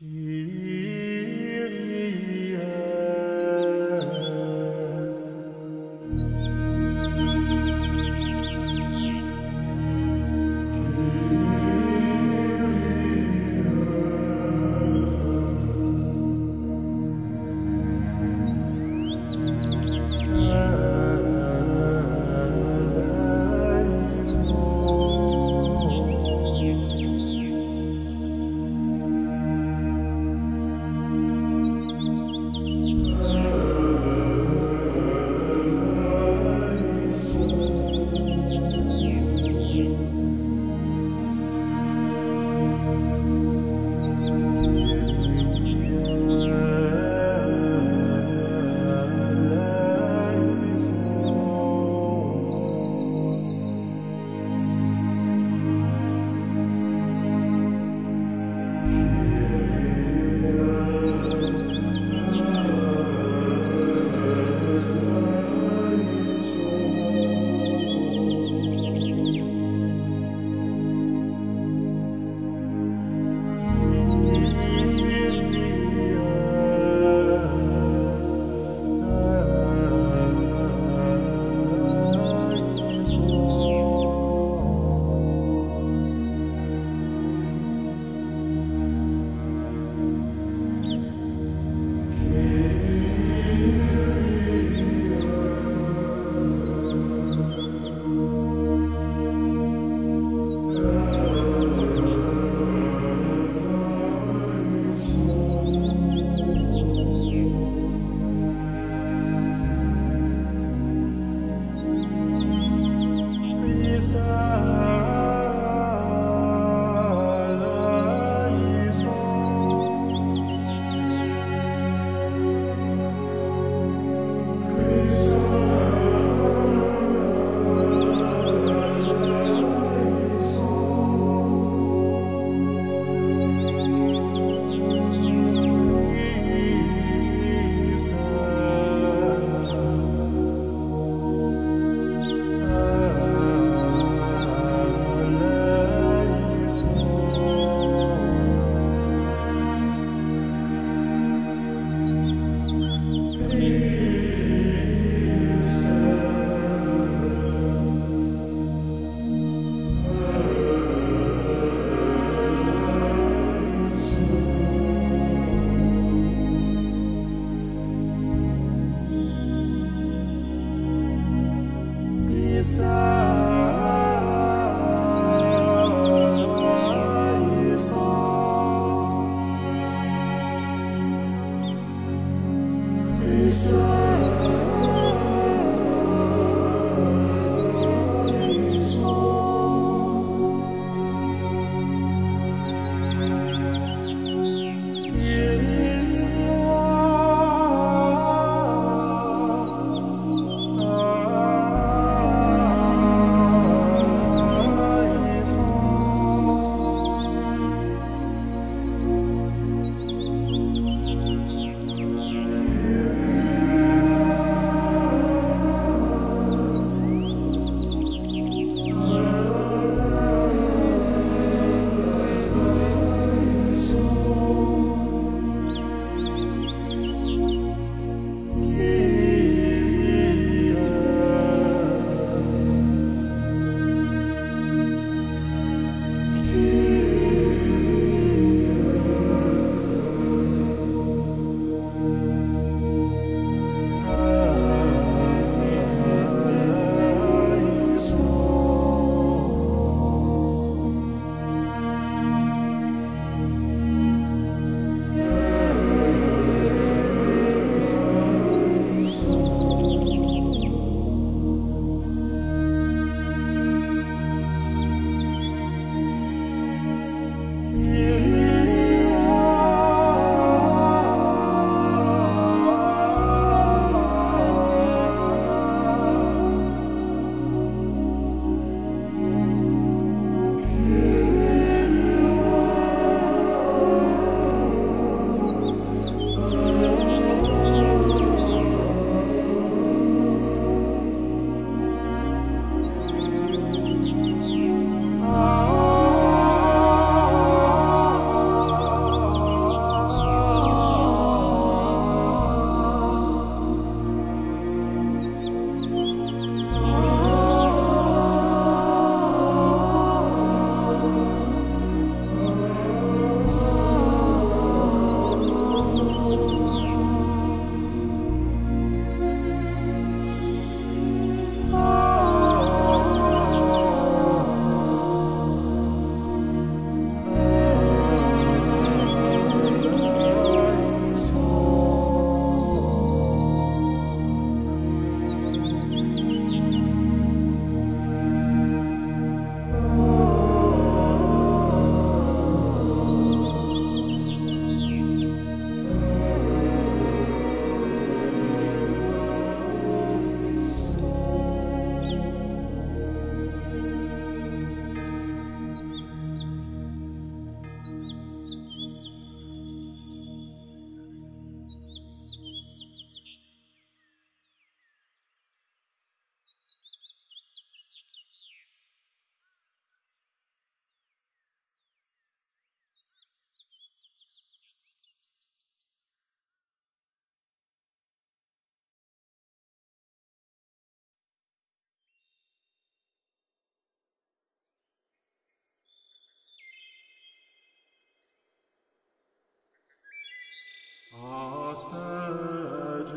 Mm-hmm. spes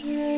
change.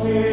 see.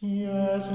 Iesu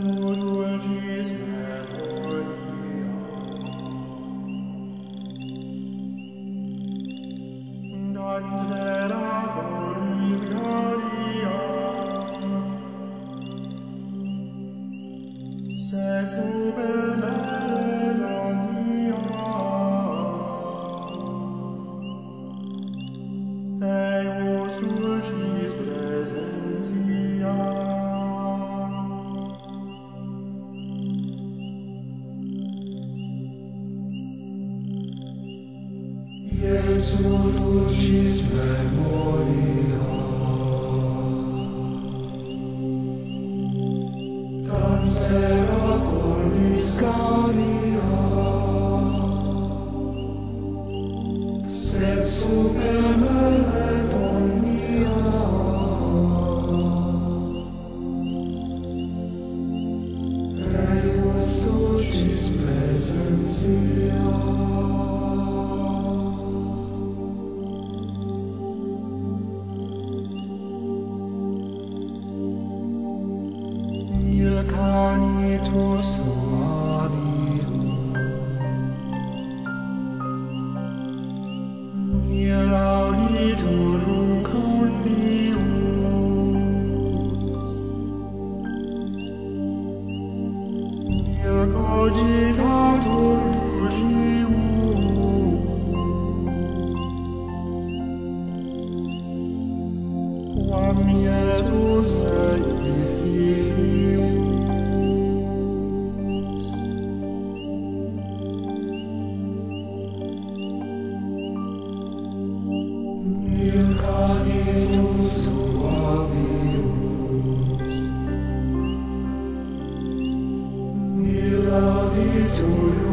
auditur condius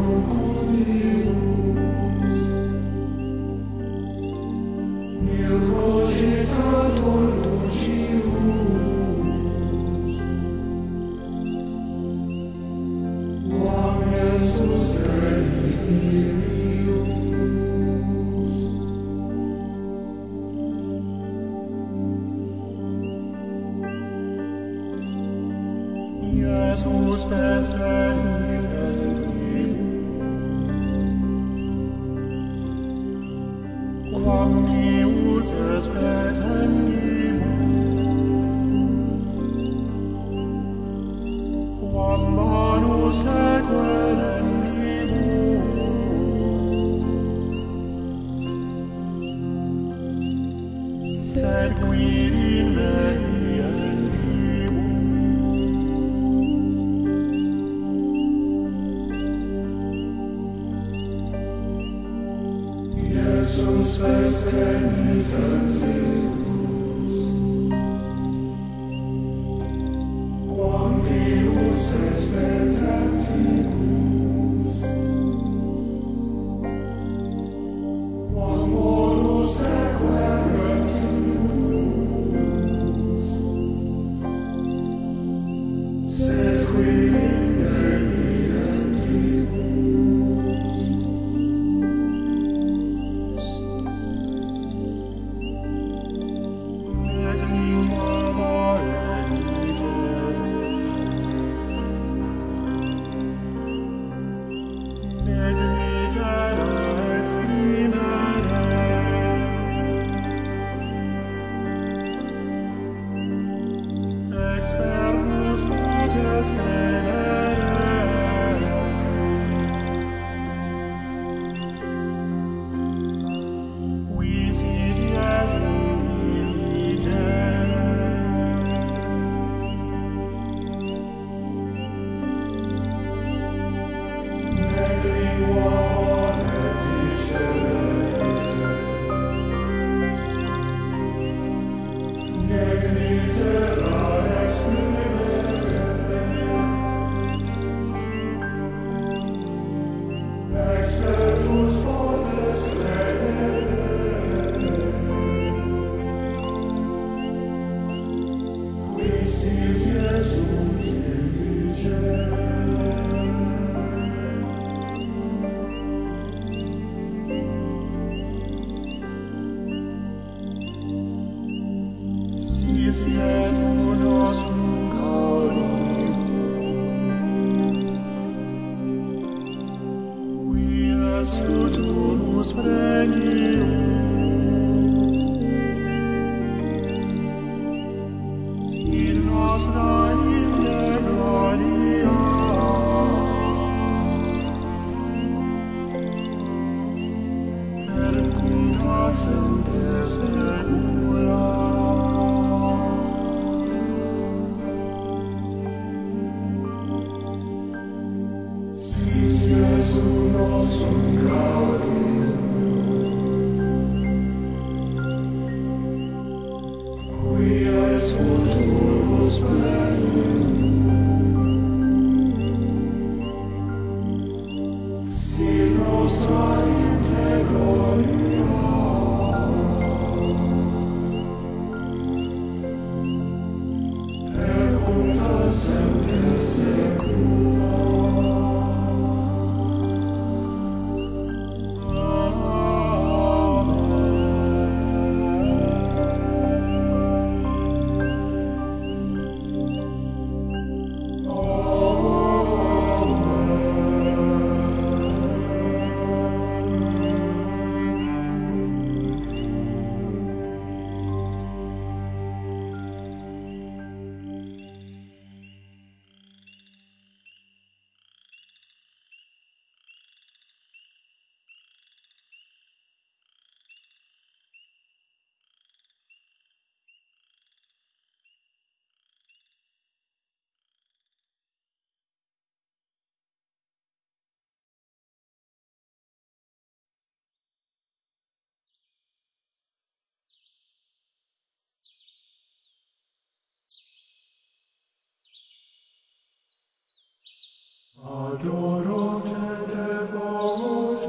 Adorate devote,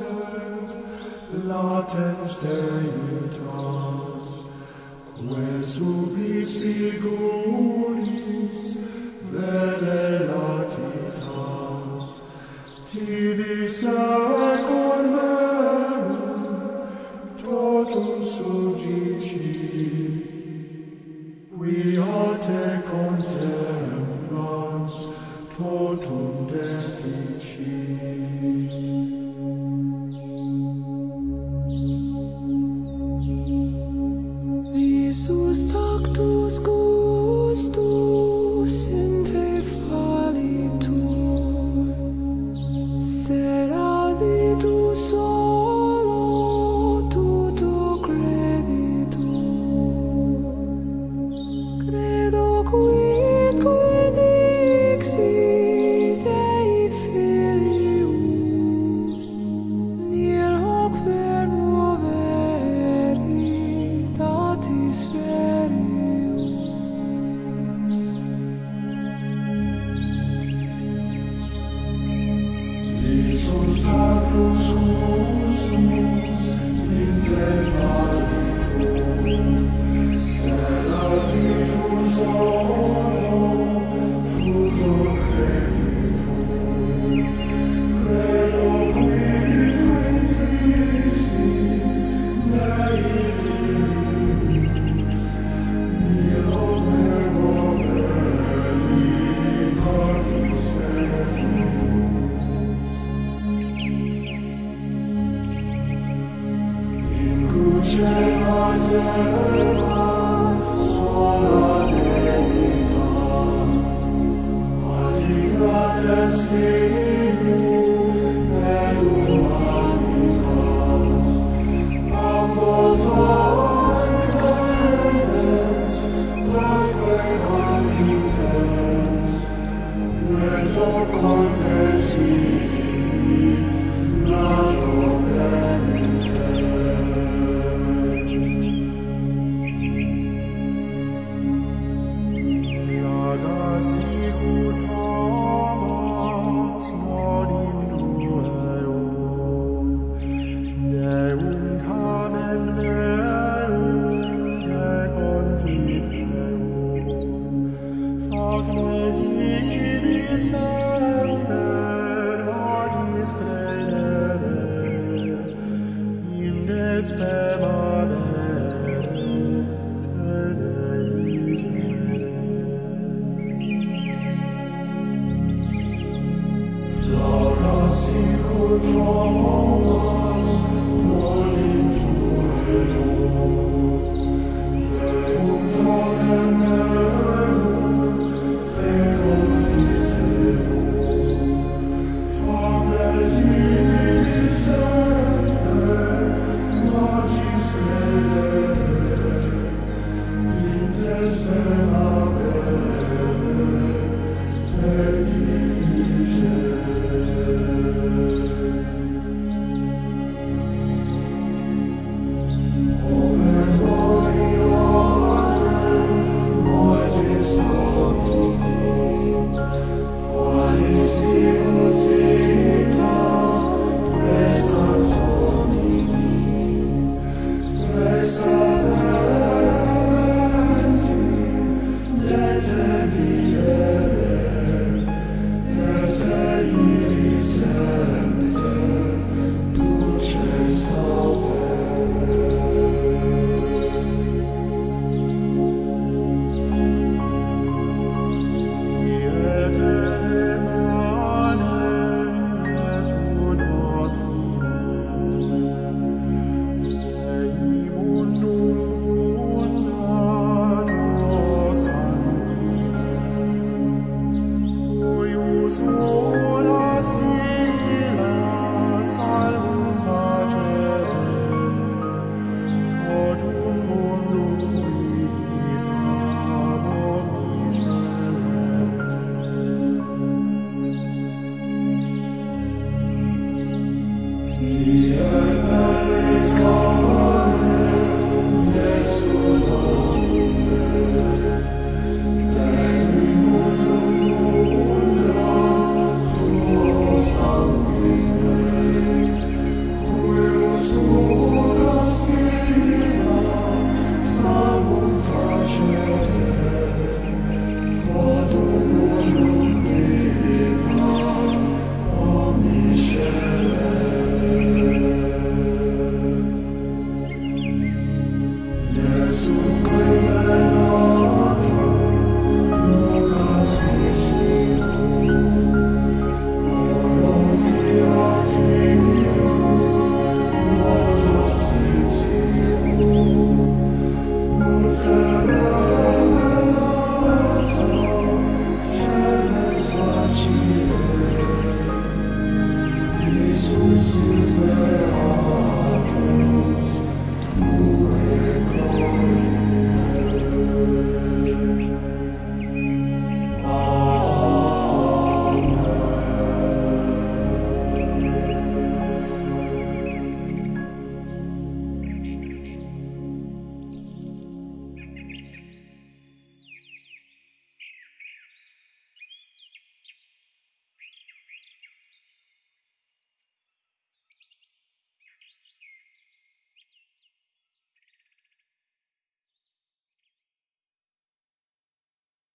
latem seiutas, que subis figuris vere latitas,